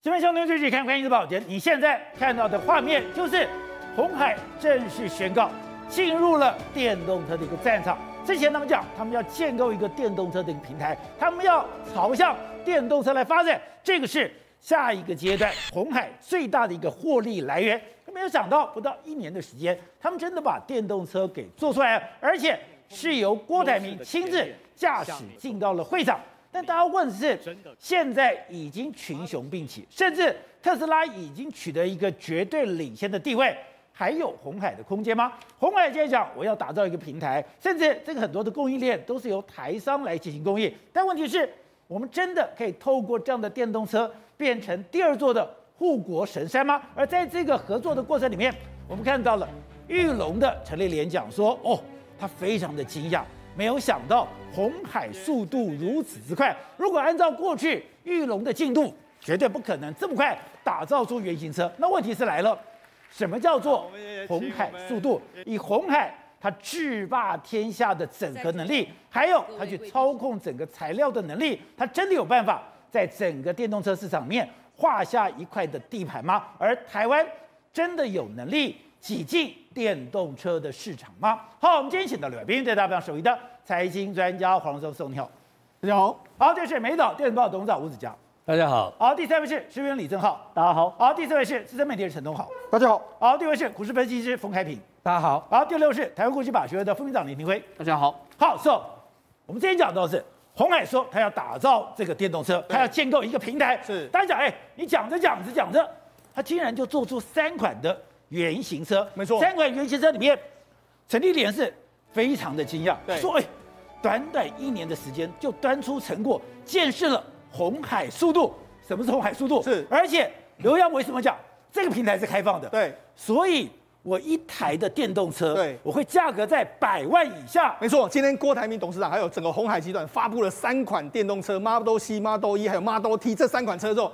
这边相对最近看关键字宝杰，你现在看到的画面就是红海正式宣告进入了电动车的一个战场。之前他们讲，他们要建构一个电动车的一个平台，他们要朝向电动车来发展，这个是下一个阶段红海最大的一个获利来源。没有想到，不到一年的时间，他们真的把电动车给做出来了，而且是由郭台铭亲自驾驶进到了会场。但大家问的是，现在已经群雄并起，甚至特斯拉已经取得一个绝对领先的地位，还有红海的空间吗？红海今天讲，我要打造一个平台，甚至这个很多的供应链都是由台商来进行供应。但问题是，我们真的可以透过这样的电动车变成第二座的护国神山吗？而在这个合作的过程里面，我们看到了玉龙的陈烈廉讲说，哦，他非常的惊讶。没有想到红海速度如此之快。如果按照过去玉龙的进度，绝对不可能这么快打造出原型车。那问题是来了，什么叫做红海速度？以红海它制霸天下的整合能力，还有它去操控整个材料的能力，它真的有办法在整个电动车市场面画下一块的地盘吗？而台湾真的有能力挤进电动车的市场吗？好，我们今天请到了来宾，对大家非常熟悉的财经专家黄教授，你好，大家好。好，这是美岛电子报董事长吴子嘉，大家好。好，第三位是时评李正浩，大家好。好，第四位是资深媒体人陈东豪，大家好。好，第五位是股市分析师冯开平，大家好。好，第六位是台湾国际法学会的副秘书长林廷辉，大家好。好，So，我们今天讲到的是红海说他要打造这个电动车，他要建构一个平台。是，大家讲，哎，你讲着讲着讲着，他竟然就做出三款的。原型车，没错，三款原型车里面，陈立莲是非常的惊讶，对，说哎，短短一年的时间就端出成果，见识了红海速度。什么是红海速度？是，而且刘洋为什么讲这个平台是开放的？对，所以我一台的电动车，对，我会价格在百万以下。没错，今天郭台铭董事长还有整个红海集团发布了三款电动车，Model C、Model E 还有 Model T 这三款车之后。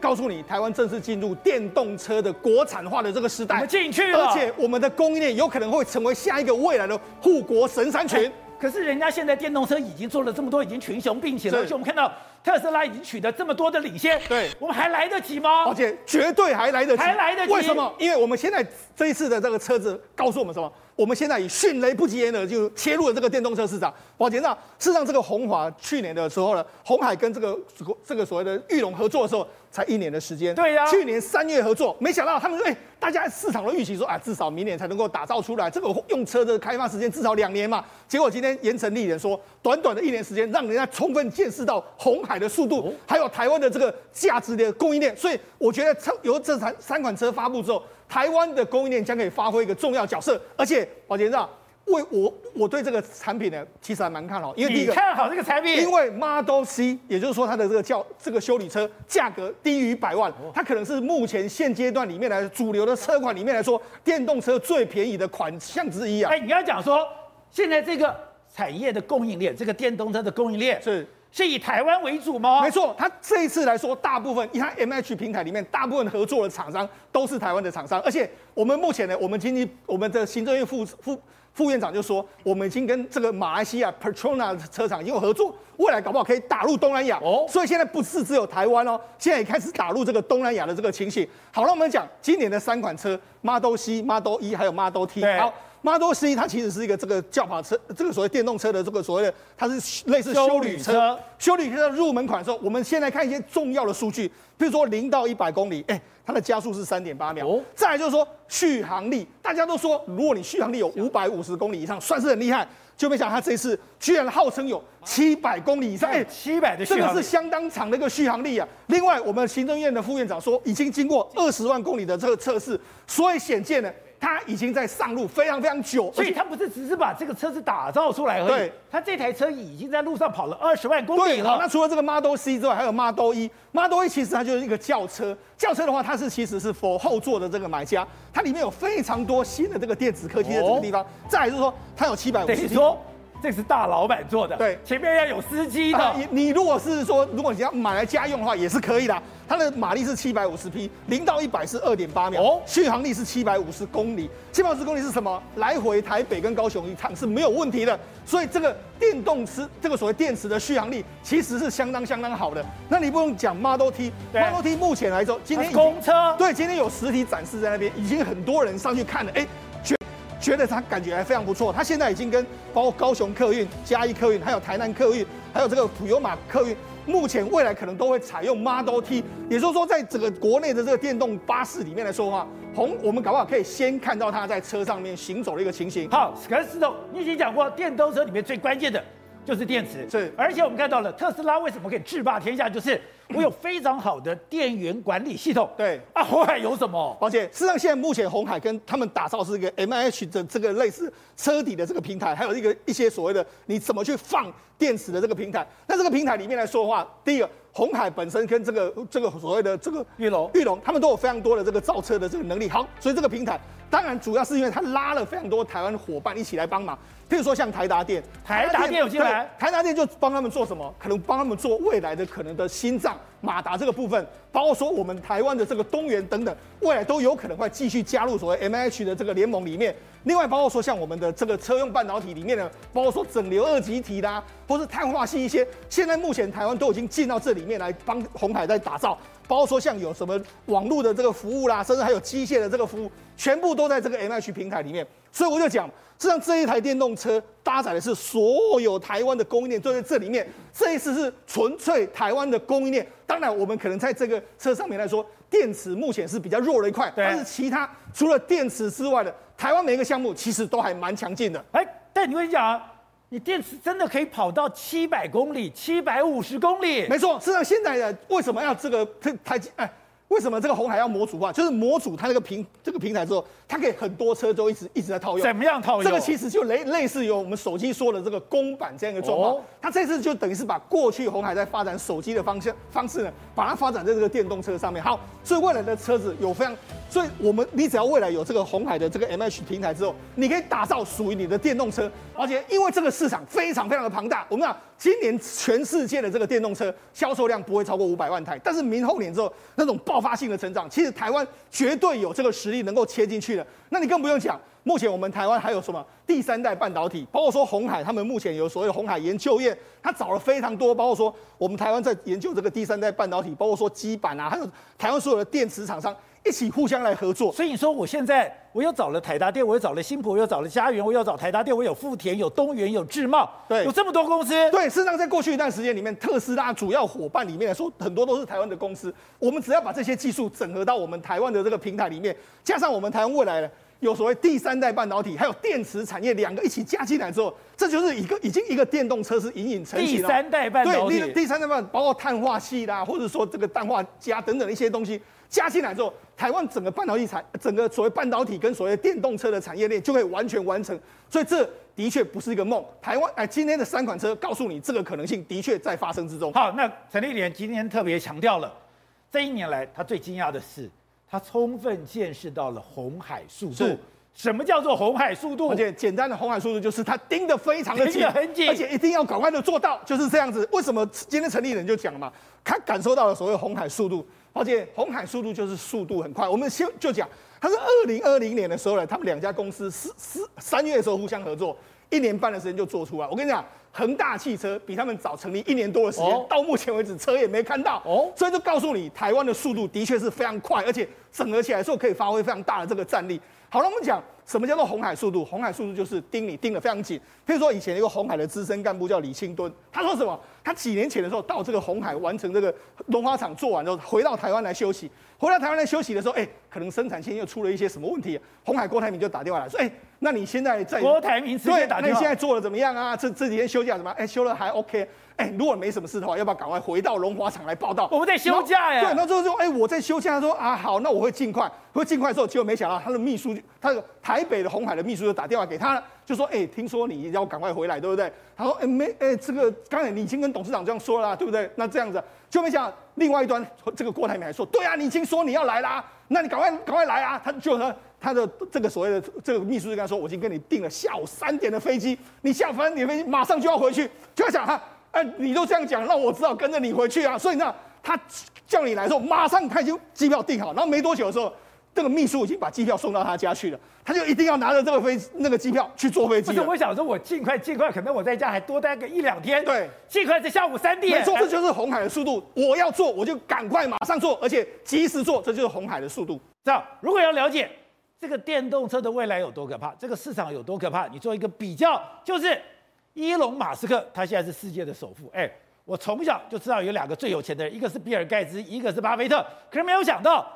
告诉你，台湾正式进入电动车的国产化的这个时代，我们进去了，而且我们的供应链有可能会成为下一个未来的护国神山群。可是人家现在电动车已经做了这么多，已经群雄并起了，而且我们看到特斯拉已经取得这么多的领先，对，我们还来得及吗？而且绝对还来得及，还来得及。为什么？因为我们现在这一次的这个车子告诉我们什么？我们现在以迅雷不及掩耳就切入了这个电动车市场。宝杰那事实上，这个红华去年的时候呢，红海跟这个这个所谓的玉龙合作的时候，才一年的时间。对呀、啊，去年三月合作，没想到他们说，哎，大家市场的预期说啊，至少明年才能够打造出来。这个用车的开发时间至少两年嘛。结果今天严城立人说，短短的一年时间，让人家充分见识到红海的速度，还有台湾的这个价值的供应链。所以我觉得，车由这三三款车发布之后。台湾的供应链将可以发挥一个重要角色，而且宝杰长，为我我对这个产品呢，其实还蛮看好，因为第一个看好这个产品，因为 Model C，也就是说它的这个叫这个修理车价格低于百万，它可能是目前现阶段里面来主流的车款里面来说，电动车最便宜的款项之一啊。哎，你要讲说现在这个产业的供应链，这个电动车的供应链是。是以台湾为主吗？没错，他这一次来说，大部分你看 MH 平台里面，大部分合作的厂商都是台湾的厂商，而且我们目前呢，我们经济我们的行政院副副副院长就说，我们已经跟这个马来西亚 Petronas 车厂已经有合作，未来搞不好可以打入东南亚哦。所以现在不是只有台湾哦，现在也开始打入这个东南亚的这个情形。好了，我们讲今年的三款车，Model C、Model E 还有 Model T。好。Model C 它其实是一个这个轿跑车，这个所谓电动车的这个所谓的，它是类似修旅车。修旅车的入门款的时候，我们先来看一些重要的数据，比如说零到一百公里，哎，它的加速是三点八秒。哦。再来就是说续航力，大家都说如果你续航力有五百五十公里以上，算是很厉害。就没想到它这次居然号称有七百公里以上，哎，七百的续航力，这个是相当长的一个续航力啊。另外，我们行政院的副院长说，已经经过二十万公里的这个测试，所以显见呢。它已经在上路非常非常久，所以它不是只是把这个车子打造出来而已。对，它这台车已经在路上跑了二十万公里了。那除了这个 Model C 之外，还有 Model E。Model E 其实它就是一个轿车，轿车的话，它是其实是 for 后座的这个买家，它里面有非常多新的这个电子科技在这个地方。哦、再来就是说，它有七百五十。等于说，这是大老板做的，对，前面要有司机的。你你如果是说，如果你要买来家用的话，也是可以的。它的马力是七百五十匹，零到一百是二点八秒，哦，续航力是七百五十公里。七百五十公里是什么？来回台北跟高雄一趟是没有问题的。所以这个电动车，这个所谓电池的续航力其实是相当相当好的。那你不用讲 Model T，Model T 目前来说，今天公车对，今天有实体展示在那边，已经很多人上去看了，哎。觉得他感觉还非常不错，他现在已经跟包括高雄客运、嘉义客运，还有台南客运，还有这个普悠马客运，目前未来可能都会采用 Model T，也就是说，在整个国内的这个电动巴士里面来说的话，红我们搞不好可以先看到他在车上面行走的一个情形。好，可是石头，你已经讲过，电动车里面最关键的就是电池，是，而且我们看到了特斯拉为什么可以制霸天下，就是。我有非常好的电源管理系统。对啊，红海有什么？而且事实上，现在目前红海跟他们打造是一个 MIH 的这个类似车底的这个平台，还有一个一些所谓的你怎么去放电池的这个平台。那这个平台里面来说的话，第一个，鸿海本身跟这个这个所谓的这个玉龙、玉龙，他们都有非常多的这个造车的这个能力。好，所以这个平台当然主要是因为它拉了非常多台湾的伙伴一起来帮忙。譬如说像台达电，台达电有进来，台达电就帮他们做什么？可能帮他们做未来的可能的心脏马达这个部分，包括说我们台湾的这个东元等等，未来都有可能会继续加入所谓 MIH 的这个联盟里面。另外，包括说像我们的这个车用半导体里面呢，包括说整流二极体啦，或是碳化系一些，现在目前台湾都已经进到这里面来帮红海在打造。包括说像有什么网络的这个服务啦，甚至还有机械的这个服务，全部都在这个 MIH 平台里面。所以我就讲。实际上这一台电动车搭载的是所有台湾的供应链都在这里面，这一次是纯粹台湾的供应链。当然，我们可能在这个车上面来说，电池目前是比较弱的一块，但是其他除了电池之外的台湾每一个项目其实都还蛮强劲的。哎，但你会讲啊，你电池真的可以跑到七百公里、七百五十公里？没错，实际上现在的为什么要这个台积哎？为什么这个红海要模组化？就是模组它那个平这个平台之后，它可以很多车都一直一直在套用。怎么样套用？这个其实就类类似于我们手机说的这个公版这样一个状况。哦、它这次就等于是把过去红海在发展手机的方向方式呢，把它发展在这个电动车上面。好，所以未来的车子有非常，所以我们你只要未来有这个红海的这个 MH 平台之后，你可以打造属于你的电动车。而且因为这个市场非常非常的庞大，我们讲。今年全世界的这个电动车销售量不会超过五百万台，但是明后年之后那种爆发性的成长，其实台湾绝对有这个实力能够切进去的。那你更不用讲，目前我们台湾还有什么第三代半导体，包括说鸿海他们目前有所谓的鸿海研究院，他找了非常多，包括说我们台湾在研究这个第三代半导体，包括说基板啊，还有台湾所有的电池厂商。一起互相来合作，所以你说我现在我又找了台达电，我又找了新普，我又找了嘉元，我又找台达电，我有富田，有东元，有智茂，对，有这么多公司。对，事实上在过去一段时间里面，特斯拉主要伙伴里面来说，很多都是台湾的公司。我们只要把这些技术整合到我们台湾的这个平台里面，加上我们台湾未来的有所谓第三代半导体，还有电池产业两个一起加进来之后，这就是一个已经一个电动车是隐隐成型了。第三代半导体，对，第三代半包括碳化系啦，或者说这个氮化镓等等的一些东西。加进来之后，台湾整个半导体产，整个所谓半导体跟所谓电动车的产业链就可以完全完成，所以这的确不是一个梦。台湾哎，今天的三款车告诉你，这个可能性的确在发生之中。好，那陈立莲今天特别强调了，这一年来他最惊讶的是，他充分见识到了红海速度。什么叫做红海速度？而且简单的红海速度就是他盯得非常的紧，很紧，而且一定要赶快的做到，就是这样子。为什么今天陈立人就讲嘛？他感受到了所谓红海速度。而且红海速度就是速度很快。我们先就讲，他是二零二零年的时候呢，他们两家公司四四三月的时候互相合作，一年半的时间就做出来。我跟你讲，恒大汽车比他们早成立一年多的时间，哦、到目前为止车也没看到。哦，所以就告诉你，台湾的速度的确是非常快，而且整合起来之后可以发挥非常大的这个战力。好了，我们讲。什么叫做红海速度？红海速度就是盯你盯得非常紧。譬如说，以前一个红海的资深干部叫李清敦，他说什么？他几年前的时候到这个红海完成这个龙华厂做完之后，回到台湾来休息。回到台湾来休息的时候，哎，可能生产线又出了一些什么问题。红海郭台铭就打电话来说，哎，那你现在在郭台铭直接打电话，那你现在做的怎么样啊？这这几天休假怎么样？哎，休了还 OK。哎，如果没什么事的话，要不要赶快回到龙华厂来报到？我们在休假呀。对，那之后说，哎，我在休假。他说啊，好，那我会尽快，会尽快的时候，结果没想到他的秘书，他的台北的红海的秘书就打电话给他了，就说，哎，听说你要赶快回来，对不对？他说，哎，没，哎，这个刚才你已经跟董事长这样说了，对不对？那这样子，就没想到另外一端这个郭台铭还说，对啊，你已经说你要来啦，那你赶快赶快来啊！他就说他的这个所谓的这个秘书就跟他说，我已经跟你订了下午三点的飞机，你下午三点飞机马上就要回去，就要想哈，哎，你都这样讲，那我只好跟着你回去啊。所以呢，他叫你来的时候，马上他已经机票订好，然后没多久的时候。这个秘书已经把机票送到他家去了，他就一定要拿着这个飞那个机票去坐飞机。不是，我想说，我尽快尽快，可能我在家还多待个一两天。对，尽快在下午三点。没错，这就是红海的速度。我要做，我就赶快马上做，而且及时做，这就是红海的速度。这样，如果要了解这个电动车的未来有多可怕，这个市场有多可怕，你做一个比较，就是伊隆马斯克，他现在是世界的首富。哎，我从小就知道有两个最有钱的人，一个是比尔盖茨，一个是巴菲特。可是没有想到，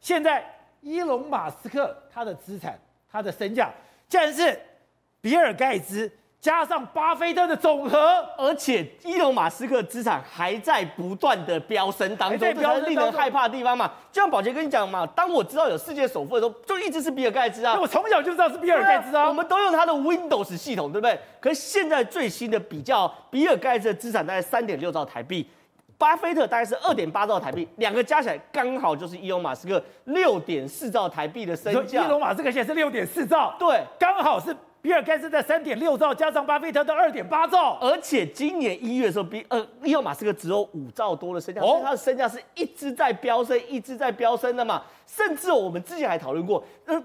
现在。伊隆马斯克他的资产，他的身价，竟然是比尔盖茨加上巴菲特的总和，而且伊隆马斯克资产还在不断的飙升当中，这是令人害怕的地方嘛。就像宝杰跟你讲嘛，当我知道有世界首富的时候，就一直是比尔盖茨啊。我从小就知道是比尔盖茨啊，我们都用他的 Windows 系统，对不对？可是现在最新的比较，比尔盖茨的资产大概三点六兆台币。巴菲特大概是二点八兆台币，两个加起来刚好就是伊隆马斯克六点四兆台币的身价。伊隆马斯克现在是六点四兆，对，刚好是。比尔盖茨在三点六兆，加上巴菲特的二点八兆，而且今年一月的时候，比呃伊隆马斯克只有五兆多的身价，哦、所以他的身价是一直在飙升，一直在飙升的嘛。甚至我们之前还讨论过，呃，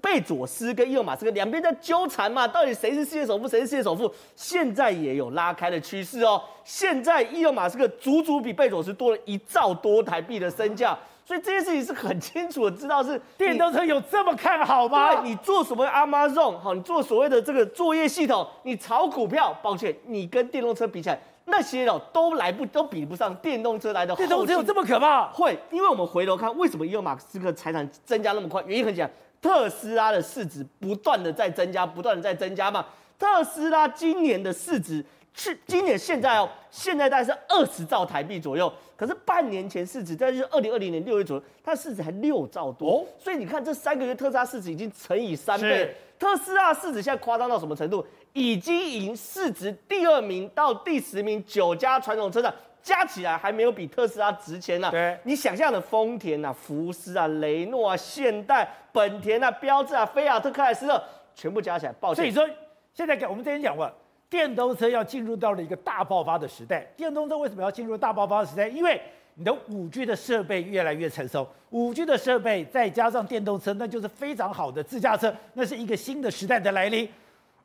贝佐斯跟伊隆马斯克两边在纠缠嘛，到底谁是世界首富，谁是世界首富？现在也有拉开的趋势哦。现在伊隆马斯克足足比贝佐斯多了一兆多台币的身价。所以这件事情是很清楚的，知道是电动车有这么看好吗？你做什么 Amazon 好，你做所谓的这个作业系统，你炒股票，抱歉，你跟电动车比起来，那些哦都来不都比不上电动车来的。电动车有这么可怕？会，因为我们回头看，为什么伊隆马斯克财产增加那么快？原因很简单，特斯拉的市值不断的在增加，不断的在增加嘛。特斯拉今年的市值。是今年现在哦，现在大概是二十兆台币左右，可是半年前市值，在就是二零二零年六月左右，它的市值还六兆多，哦、所以你看这三个月特斯拉市值已经乘以三倍。特斯拉市值现在夸张到什么程度？已经赢市值第二名到第十名九家传统车厂加起来还没有比特斯拉值钱呢、啊。对，你想象的丰田啊、福斯啊、雷诺啊、现代、本田啊、标致啊、菲亚特、克莱斯勒全部加起来，抱歉。所以说现在讲我们之前讲过。电动车要进入到了一个大爆发的时代。电动车为什么要进入大爆发的时代？因为你的五 G 的设备越来越成熟，五 G 的设备再加上电动车，那就是非常好的自驾车，那是一个新的时代的来临。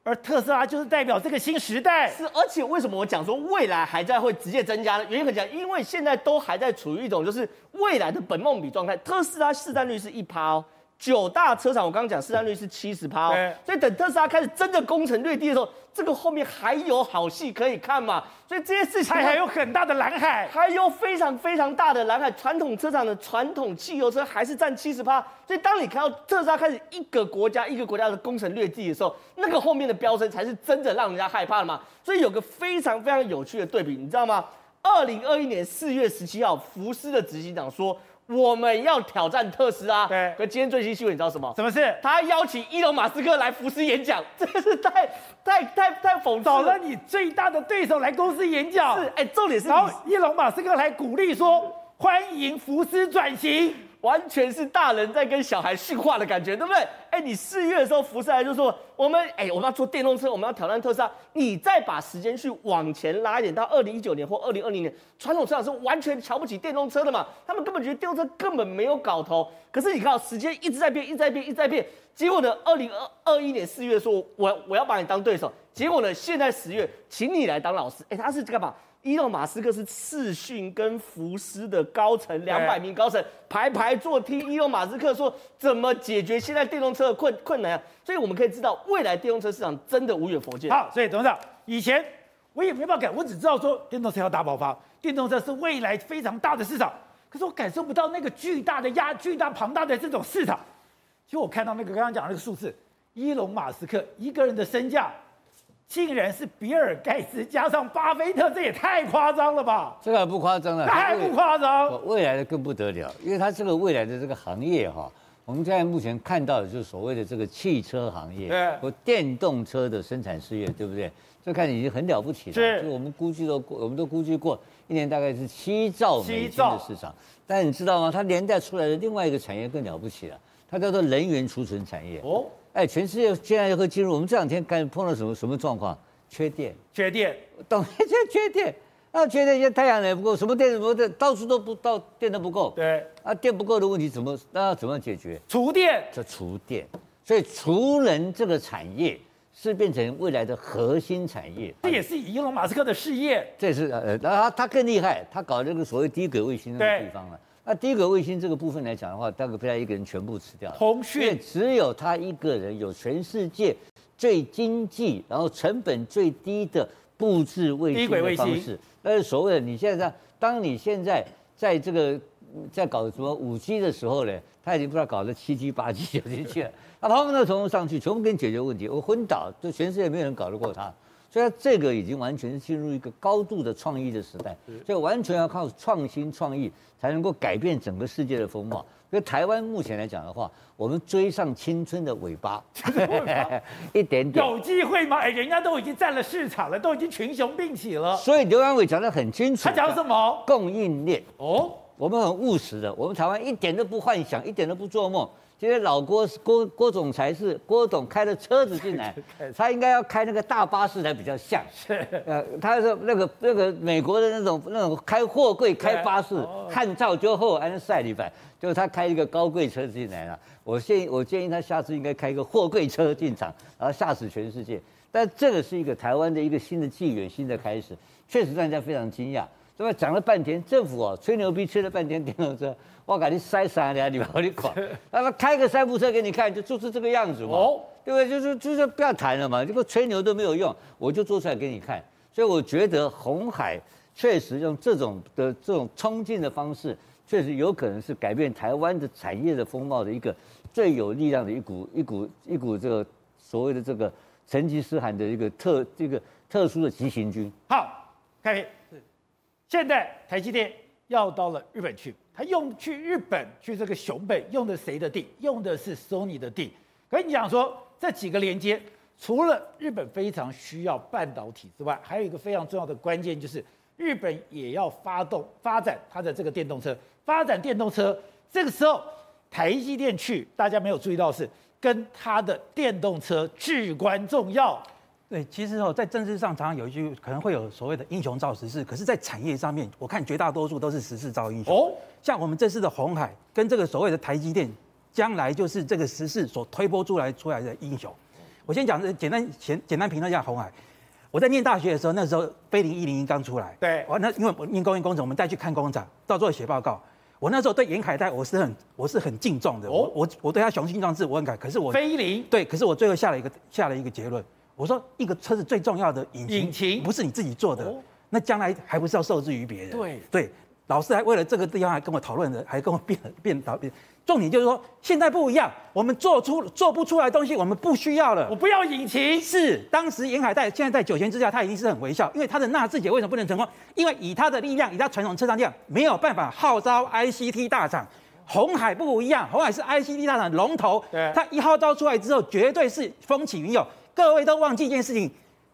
而特斯拉就是代表这个新时代。是，而且为什么我讲说未来还在会直接增加呢？原因很简单，因为现在都还在处于一种就是未来的本梦比状态。特斯拉市占率是一趴哦。九大车厂，我刚刚讲市占率是七十趴，对所以等特斯拉开始真的攻城略地的时候，这个后面还有好戏可以看嘛。所以这些事情还有很大的蓝海，还有非常非常大的蓝海。传统车厂的传统汽油车还是占七十趴，所以当你看到特斯拉开始一个国家一个国家的攻城略地的时候，那个后面的飙升才是真的让人家害怕的嘛。所以有个非常非常有趣的对比，你知道吗？二零二一年四月十七号，福斯的执行长说。我们要挑战特斯拉。对，可今天最新新闻你知道什么？什么事？他邀请伊隆马斯克来福斯演讲，真是太太太太讽刺了。找了你最大的对手来公司演讲。是，哎，重点是，然后伊隆马斯克来鼓励说，欢迎福斯转型。完全是大人在跟小孩训话的感觉，对不对？哎，你四月的时候，福斯来就说我们，哎，我们要做电动车，我们要挑战特斯拉。你再把时间去往前拉一点，到二零一九年或二零二零年，传统车厂是完全瞧不起电动车的嘛？他们根本觉得电动车根本没有搞头。可是你看，时间一直在变，一直在变，一直在变。结果呢，二零二二一年四月说，我我要把你当对手。结果呢，现在十月，请你来当老师。哎，他是干嘛？伊隆马斯克是视讯跟福斯的高层两百名高层排排坐听伊隆马斯克说怎么解决现在电动车的困困难啊，所以我们可以知道未来电动车市场真的无远弗届。好，所以董事长，以前我也没办法改，我只知道说电动车要大爆发，电动车是未来非常大的市场，可是我感受不到那个巨大的压、巨大庞大的这种市场。其实我看到那个刚刚讲的那个数字，伊隆马斯克一个人的身价。竟然是比尔盖茨加上巴菲特，这也太夸张了吧？这个不夸张了，那还不夸张。未来的更不得了，因为它这个未来的这个行业哈，我们现在目前看到的就是所谓的这个汽车行业，对，或电动车的生产事业，对不对？这看已经很了不起了。是，就我们估计都，我们都估计过一年大概是七兆美金的市场。但你知道吗？它连带出来的另外一个产业更了不起了，它叫做能源储存产业。哦，哎，全世界现在会进入，我们这两天看碰到什么什么状况？缺电，缺电，懂？现在缺电。那缺电，现在太阳能不够，什么电什么电，到处都不到电都不够。对，啊，电不够的问题怎么那要怎么解决？厨电，这厨电，所以厨能这个产业是变成未来的核心产业。这也是伊隆马斯克的事业。这是呃，他他更厉害，他搞这个所谓低轨卫星那个地方了。那第一个卫星这个部分来讲的话，大概被他一个人全部吃掉了。通讯，只有他一个人有全世界最经济，然后成本最低的布置卫星的方式。但是所谓的你现在在，当你现在在这个在搞什么五 G 的时候呢，他已经不知道搞了七 G、八 G、九 G 去了，他砰的从上去，全部给你解决问题。我昏倒，就全世界没有人搞得过他，所以他这个已经完全是进入一个高度的创意的时代，所以完全要靠创新创意才能够改变整个世界的风貌。所以台湾目前来讲的话，我们追上青春的尾巴，一点点有机会吗？哎，人家都已经占了市场了，都已经群雄并起了。所以刘安伟讲得很清楚，他讲什么？供应链哦，我们很务实的，我们台湾一点都不幻想，一点都不做梦。今天老郭郭郭总裁是郭总开的车子进来，他应该要开那个大巴士才比较像。是，呃，他是那个那个美国的那种那种开货柜开巴士，汉照就后安塞里边，就是他开一个高贵车进来了。我建议我建议他下次应该开一个货柜车进场，然后吓死全世界。但这个是一个台湾的一个新的纪元，新的开始，确实让人家非常惊讶。对吧？讲了半天，政府哦吹牛逼吹了半天电动车。我给你塞三两，你把你管，那么开个三部车给你看，就就是这个样子嘛，哦、对不对？就是就是不要谈了嘛，这个吹牛都没有用，我就做出来给你看。所以我觉得红海确实用这种的这种冲劲的方式，确实有可能是改变台湾的产业的风貌的一个最有力量的一股一股一股这个所谓的这个成吉思汗的一个特这个特殊的急行军。好，开始，现在台积电要到了日本去。他用去日本去这个熊本用的谁的地？用的是 Sony 的地。跟你讲说，这几个连接，除了日本非常需要半导体之外，还有一个非常重要的关键，就是日本也要发动发展它的这个电动车。发展电动车，这个时候台积电去，大家没有注意到是跟它的电动车至关重要。对，其实哦，在政治上常常有一句可能会有所谓的英雄造时势，可是，在产业上面，我看绝大多数都是时势造英雄。哦，像我们这次的红海跟这个所谓的台积电，将来就是这个时势所推波出来出来的英雄。我先讲简单简简单评论一下红海。我在念大学的时候，那时候飞凌一零一刚出来，对，我那因为我念工业工程，我们再去看工厂，到最后写报告。我那时候对严凯泰我是很我是很敬重的，我我我对他雄心壮志我很感，可是我飞凌对，可是我最后下了一个下了一个结论。我说，一个车子最重要的引擎，引擎不是你自己做的，哦、那将来还不是要受制于别人？对对，老师还为了这个地方还跟我讨论的，还跟我辩辩导辩。重点就是说，现在不一样，我们做出做不出来的东西，我们不需要了。我不要引擎。是，当时沿海带现在在九泉之下，他一定是很微笑，因为他的纳智捷为什么不能成功？因为以他的力量，以他传统车商力量，没有办法号召 ICT 大厂。红海不一样，红海是 ICT 大厂龙头，对，他一号召出来之后，绝对是风起云涌。各位都忘记一件事情，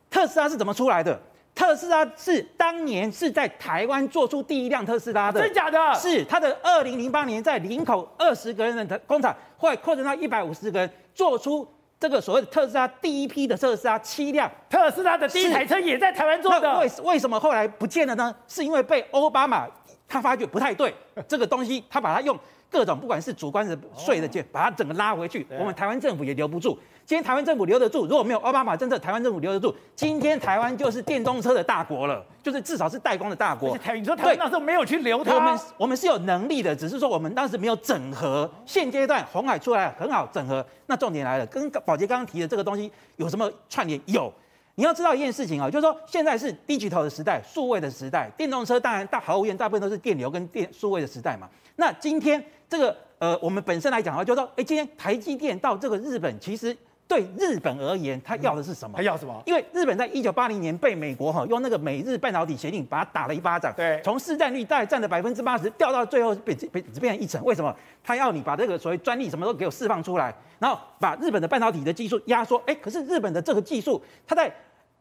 特斯拉是怎么出来的？特斯拉是当年是在台湾做出第一辆特斯拉的，真假的？是他的二零零八年在林口二十个人的工厂，后来扩展到一百五十个人，做出这个所谓的特斯拉第一批的特斯拉七辆。特斯拉的第一台车也在台湾做的。为为什么后来不见了呢？是因为被奥巴马他发觉不太对，这个东西他把它用各种不管是主观的税的钱，把它整个拉回去，我们台湾政府也留不住。今天台湾政府留得住，如果没有奥巴马政策，台湾政府留得住，今天台湾就是电动车的大国了，就是至少是代工的大国。你说台湾那时候没有去留它，我们我们是有能力的，只是说我们当时没有整合。现阶段红海出来很好整合，那重点来了，跟宝洁刚刚提的这个东西有什么串联？有，你要知道一件事情啊，就是说现在是 digital 的时代，数位的时代，电动车当然大毫无疑问，大部分都是电流跟电数位的时代嘛。那今天这个呃，我们本身来讲的话，就是说，哎，今天台积电到这个日本，其实。对日本而言，他要的是什么？他要什么？因为日本在一九八零年被美国哈用那个美日半导体协定把它打了一巴掌，对，从市占率大概占了百分之八十，掉到最后被被只变成一成。为什么？他要你把这个所谓专利什么都给我释放出来，然后把日本的半导体的技术压缩。哎，可是日本的这个技术，它在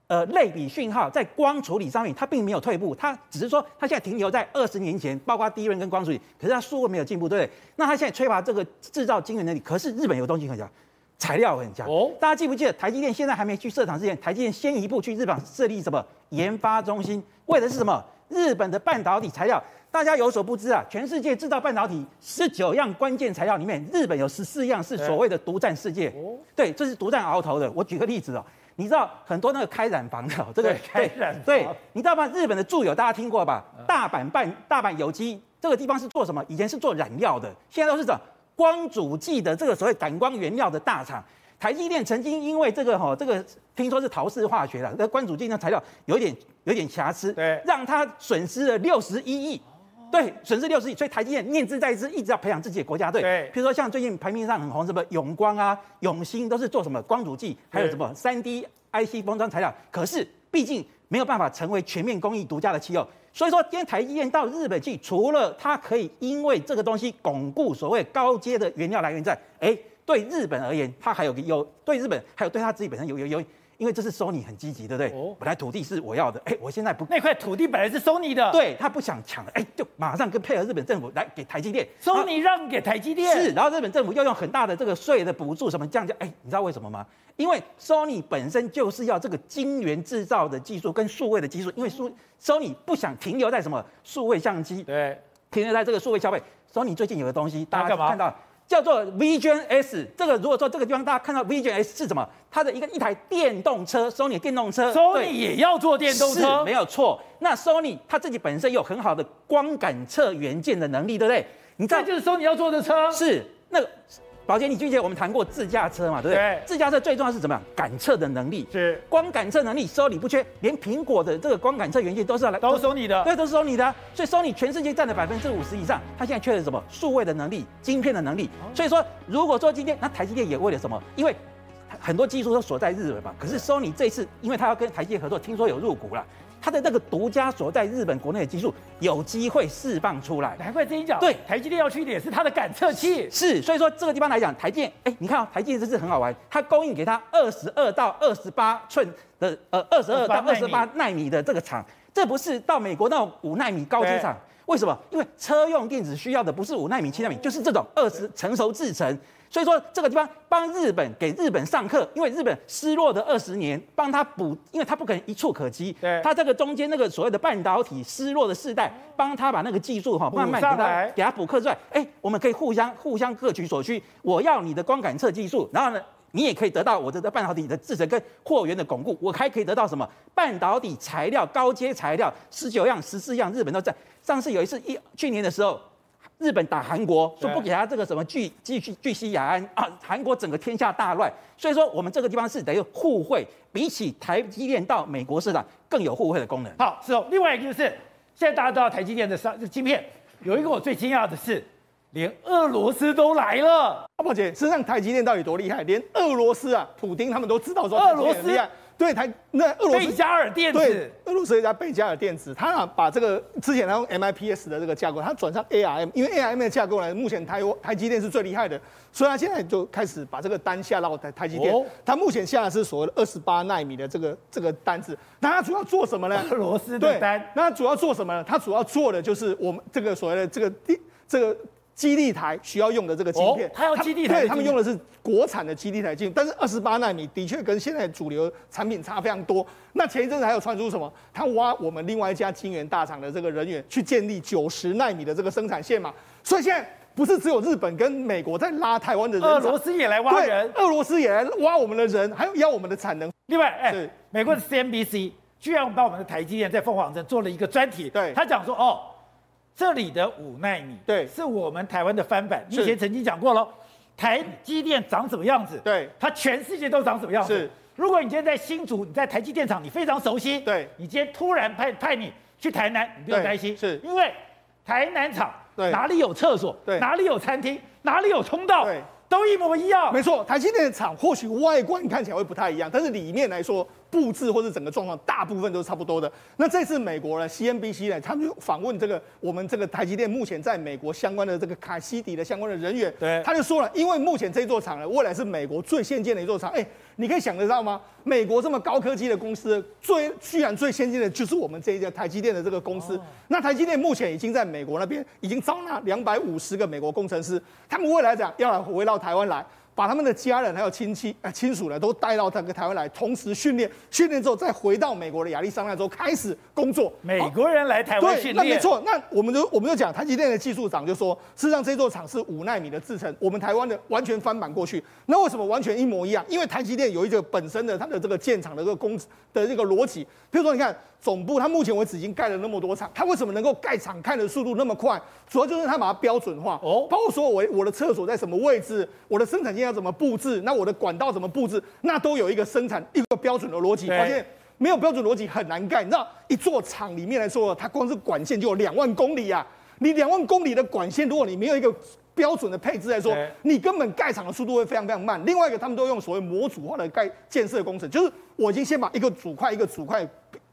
呃类比讯号在光处理上面，它并没有退步，它只是说它现在停留在二十年前，包括低温跟光处理，可是它数位没有进步，对不对？那它现在缺乏这个制造晶圆能力，可是日本有东西很强。材料很强哦，大家记不记得台积电现在还没去设厂之前，台积电先一步去日本设立什么研发中心，为的是什么？日本的半导体材料，大家有所不知啊，全世界制造半导体十九样关键材料里面，日本有十四样是所谓的独占世界。哦，对，这是独占鳌头的。我举个例子哦，你知道很多那个开染房的 这个对开染房，对，你知道吗？日本的住友大家听过吧？大阪办大阪有机这个地方是做什么？以前是做染料的，现在都是什么？光阻剂的这个所谓感光原料的大厂，台积电曾经因为这个哈，这个听说是陶氏化学的，那光阻剂那材料有点有点瑕疵，对，让他损失了六十一亿，对，损失六十亿，所以台积电念兹在兹，一直要培养自己的国家队，对，比如说像最近排名上很红什么永光啊、永兴都是做什么光阻剂，还有什么三 D IC 封装材料，可是毕竟没有办法成为全面工艺独家的气候。所以说，今天台积电到日本去，除了它可以因为这个东西巩固所谓高阶的原料来源在，哎，对日本而言，它还有个优，对日本还有对它自己本身有有有，因为这是 Sony 很积极，对不对？哦，本来土地是我要的，哎，我现在不，那块土地本来是 Sony 的，对，他不想抢，哎，就马上跟配合日本政府来给台积电，Sony 让给台积电，是，然后日本政府又用很大的这个税的补助什么降价，哎，你知道为什么吗？因为 Sony 本身就是要这个晶圆制造的技术跟数位的技术，因为 Sony 不想停留在什么数位相机，对，停留在这个数位消费。Sony 最近有个东西，大家看到叫做 Vision S，这个如果说这个地方大家看到 Vision S 是什么？它的一个一台电动车，Sony 电动车，Sony 也要做电动车，没有错。那 Sony 它自己本身有很好的光感测元件的能力，对不对？你知道这就是 Sony 要做的车，是那个。宝杰，你记不记得我们谈过自驾车嘛？对不对？对，自驾车最重要是怎么样？感测的能力是光感测能力，Sony 不缺，连苹果的这个光感测元件都是要来，都是 Sony 的，对，都是 Sony 的啊。所以 Sony 全世界占了百分之五十以上，它现在缺的是什么？数位的能力，晶片的能力。所以说，如果说今天那台积电也为了什么？因为很多技术都锁在日本嘛。可是 Sony 这一次，因为它要跟台积电合作，听说有入股了。它的那个独家所在日本国内的技术有机会释放出来，难怪这一讲。对，台积电要去的也是它的感测器。是，所以说这个地方来讲，台积电，哎，你看啊，台积电这是很好玩，它供应给它二十二到二十八寸的，呃，二十二到二十八纳米的这个厂，这不是到美国那种五纳米高阶厂。为什么？因为车用电子需要的不是五纳米、七纳米，就是这种二十成熟制程。所以说这个地方帮日本给日本上课，因为日本失落的二十年，帮他补，因为他不可能一触可及。对，他这个中间那个所谓的半导体失落的世代，帮他把那个技术哈慢慢给他给他补课出来。哎，我们可以互相互相各取所需。我要你的光感测技术，然后呢，你也可以得到我这个半导体的制程跟货源的巩固。我还可以得到什么？半导体材料高阶材料十九样十四样，日本都在。上次有一次一去年的时候。日本打韩国，说不给他这个什么巨巨巨西雅安啊，韩国整个天下大乱。所以说，我们这个地方是等于互惠，比起台积电到美国市场更有互惠的功能。好，是哦。另外一个就是，现在大家知道台积电的商晶片，有一个我最惊讶的是，连俄罗斯都来了。阿宝姐，实际上台积电到底多厉害？连俄罗斯啊，普丁他们都知道说，俄罗斯厉害。对台那俄罗斯贝加尔电子，对俄罗斯一家贝加尔电子，他啊把这个之前他用 MIPS 的这个架构，他转上 ARM，因为 ARM 的架构呢，目前台台积电是最厉害的，所以他现在就开始把这个单下到台台积电。他目前下的是所谓的二十八纳米的这个这个单子，那他主要做什么呢？俄罗斯的单，那他主要做什么呢？他主要做的就是我们这个所谓的这个第这个。基地台需要用的这个晶片，他要基地台，对，他们用的是国产的基地台晶，但是二十八纳米的确跟现在主流产品差非常多。那前一阵子还有传出什么？他挖我们另外一家晶圆大厂的这个人员去建立九十纳米的这个生产线嘛？所以现在不是只有日本跟美国在拉台湾的人，俄罗斯也来挖人，俄罗斯也来挖我们的人，还有要我们的产能。另外，哎、欸，美国的 CNBC 居然把我们的台积电在凤凰城做了一个专题，对，他讲说哦。这里的五奈米，对，是我们台湾的翻版。你以前曾经讲过了，台积电长什么样子？对，它全世界都长什么样子？是。如果你今天在新竹，你在台积电厂，你非常熟悉。对。你今天突然派派你去台南，你不用担心，是因为台南厂哪里有厕所？对。哪里有餐厅？哪里有通道？对。都一模一样。没错，台积电的厂或许外观看起来会不太一样，但是里面来说。布置或者整个状况，大部分都是差不多的。那这次美国呢，CNBC 呢，他们就访问这个我们这个台积电目前在美国相关的这个卡西迪的相关的人员，对，他就说了，因为目前这座厂呢，未来是美国最先进的一座厂。哎，你可以想得到吗？美国这么高科技的公司，最居然最先进的就是我们这一家台积电的这个公司。哦、那台积电目前已经在美国那边已经招纳两百五十个美国工程师，他们未来讲要来回到台湾来。把他们的家人还有亲戚呃亲属呢都带到这个台湾来，同时训练，训练之后再回到美国的亚利桑那州开始工作。美国人来台湾训练，那没错。那我们就我们就讲台积电的技术长就说，事实上这座厂是五纳米的制程，我们台湾的完全翻版过去。那为什么完全一模一样？因为台积电有一个本身的它的这个建厂的这个工的这个逻辑。比如说，你看。总部，它目前为止已经盖了那么多厂，它为什么能够盖厂看的速度那么快？主要就是它把它标准化哦，包括说我我的厕所在什么位置，我的生产线要怎么布置，那我的管道怎么布置，那都有一个生产一个标准的逻辑。发现没有标准逻辑很难盖，你知道，一座厂里面来说，它光是管线就有两万公里啊，你两万公里的管线，如果你没有一个标准的配置来说，你根本盖厂的速度会非常非常慢。另外一个，他们都用所谓模组化的盖建设工程，就是我已经先把一个组块一个组块。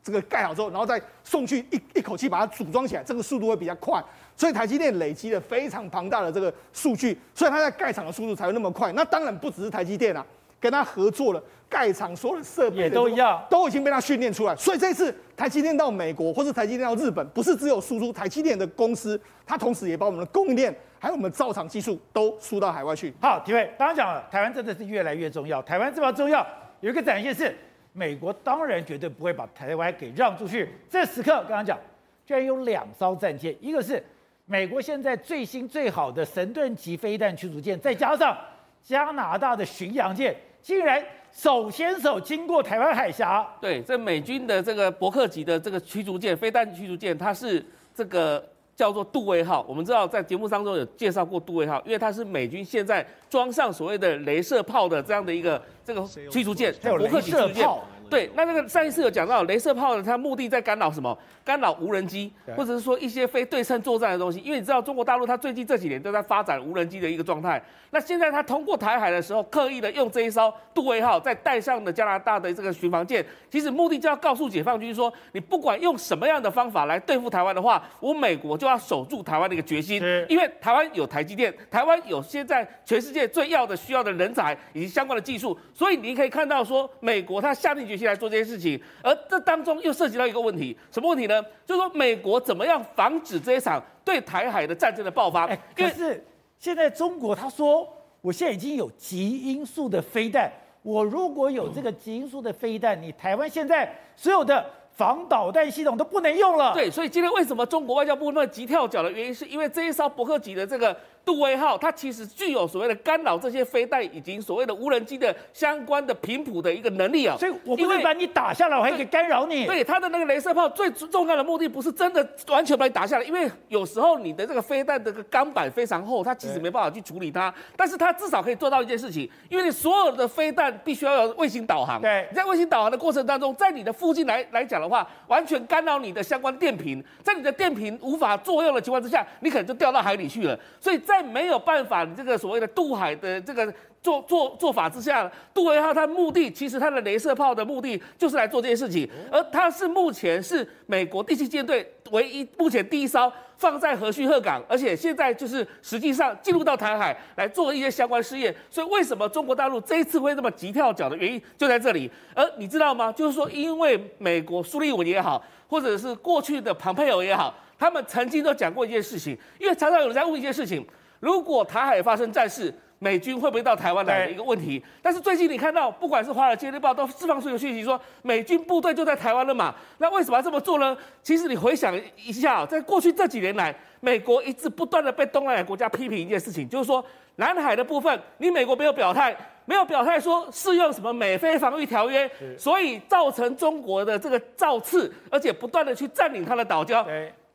这个盖好之后，然后再送去一一口气把它组装起来，这个速度会比较快。所以台积电累积了非常庞大的这个数据，所以它在盖厂的速度才会那么快。那当然不只是台积电啊，跟他合作了盖厂所有的设备也都一样，都已经被他训练出来。所以这次台积电到美国或是台积电到日本，不是只有输出台积电的公司，它同时也把我们的供应链还有我们造厂技术都输到海外去。好，体会刚刚讲了，台湾真的是越来越重要。台湾这么重要，有一个展现是。美国当然绝对不会把台湾给让出去。这时刻刚刚讲，居然有两艘战舰，一个是美国现在最新最好的神盾级飞弹驱逐舰，再加上加拿大的巡洋舰，竟然手牵手经过台湾海峡。对，这美军的这个伯克级的这个驱逐舰、飞弹驱逐舰，它是这个叫做杜威号。我们知道在节目当中有介绍过杜威号，因为它是美军现在装上所谓的镭射炮的这样的一个。这个驱逐舰，还有雷射炮，对，那那个上一次有讲到，镭射炮的，它目的在干扰什么？干扰无人机，或者是说一些非对称作战的东西。因为你知道，中国大陆它最近这几年都在发展无人机的一个状态。那现在它通过台海的时候，刻意的用这一艘杜威号，在带上的加拿大的这个巡防舰，其实目的就要告诉解放军说，你不管用什么样的方法来对付台湾的话，我美国就要守住台湾的一个决心。因为台湾有台积电，台湾有现在全世界最要的需要的人才以及相关的技术。所以你可以看到，说美国它下定决心来做这些事情，而这当中又涉及到一个问题，什么问题呢？就是说美国怎么样防止这一场对台海的战争的爆发？哎，可是现在中国他说，我现在已经有极音速的飞弹，我如果有这个极音速的飞弹，你台湾现在所有的。防导弹系统都不能用了。对，所以今天为什么中国外交部那么急跳脚的原因，是因为这一艘伯克级的这个杜威号，它其实具有所谓的干扰这些飞弹以及所谓的无人机的相关的频谱的一个能力啊。所以我不会把你打下来，我还可以干扰你。对，它的那个镭射炮最重要的目的不是真的完全把你打下来，因为有时候你的这个飞弹的个钢板非常厚，它其实没办法去处理它。但是它至少可以做到一件事情，因为你所有的飞弹必须要有卫星导航。对，你在卫星导航的过程当中，在你的附近来来讲的话，完全干扰你的相关电瓶，在你的电瓶无法作用的情况之下，你可能就掉到海里去了。所以在在没有办法，这个所谓的渡海的这个做做做法之下，杜威号它目的其实它的镭射炮的目的就是来做这件事情，而它是目前是美国第七舰队唯一目前第一艘放在和须贺港，而且现在就是实际上进入到台海来做一些相关试验。所以为什么中国大陆这一次会那么急跳脚的原因就在这里。而你知道吗？就是说，因为美国苏利文也好，或者是过去的庞佩奥也好，他们曾经都讲过一件事情，因为常常有人在问一件事情。如果台海发生战事，美军会不会到台湾来的一个问题？但是最近你看到，不管是《华尔街日报》都释放出一个讯息，说美军部队就在台湾了嘛？那为什么要这么做呢？其实你回想一下，在过去这几年来，美国一直不断的被东南亚国家批评一件事情，就是说南海的部分，你美国没有表态，没有表态说适用什么美菲防御条约，所以造成中国的这个造次，而且不断的去占领它的岛礁。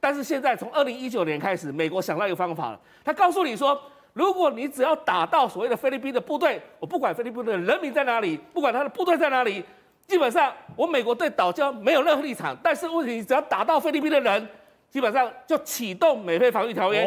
但是现在从二零一九年开始，美国想到一个方法了，他告诉你说，如果你只要打到所谓的菲律宾的部队，我不管菲律宾的人民在哪里，不管他的部队在哪里，基本上我美国对岛礁没有任何立场。但是问题，只要打到菲律宾的人，基本上就启动美菲防御条约。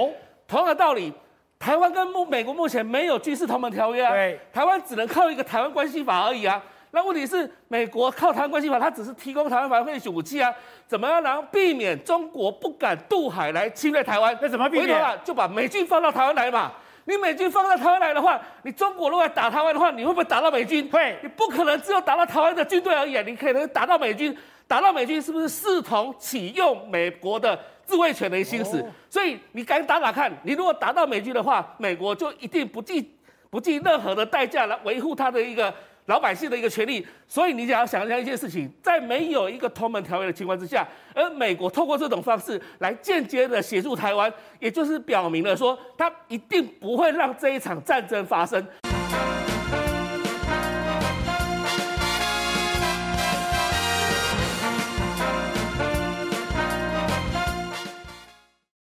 同样的道理。台湾跟目美国目前没有军事同盟条约啊，台湾只能靠一个台湾关系法而已啊。那问题是，美国靠台湾关系法，它只是提供台湾防卫武器啊，怎么样能避免中国不敢渡海来侵略台湾？那怎么避免？就把美军放到台湾来嘛。你美军放到台湾来的话，你中国如果打台湾的话，你会不会打到美军？会。你不可能只有打到台湾的军队而已，你可能打到美军，打到美军是不是视同启用美国的自卫权的心思？哦、所以你敢打打看？你如果打到美军的话，美国就一定不计不计任何的代价来维护他的一个。老百姓的一个权利，所以你只要想象一件事情，在没有一个同盟条约的情况之下，而美国透过这种方式来间接的协助台湾，也就是表明了说，他一定不会让这一场战争发生。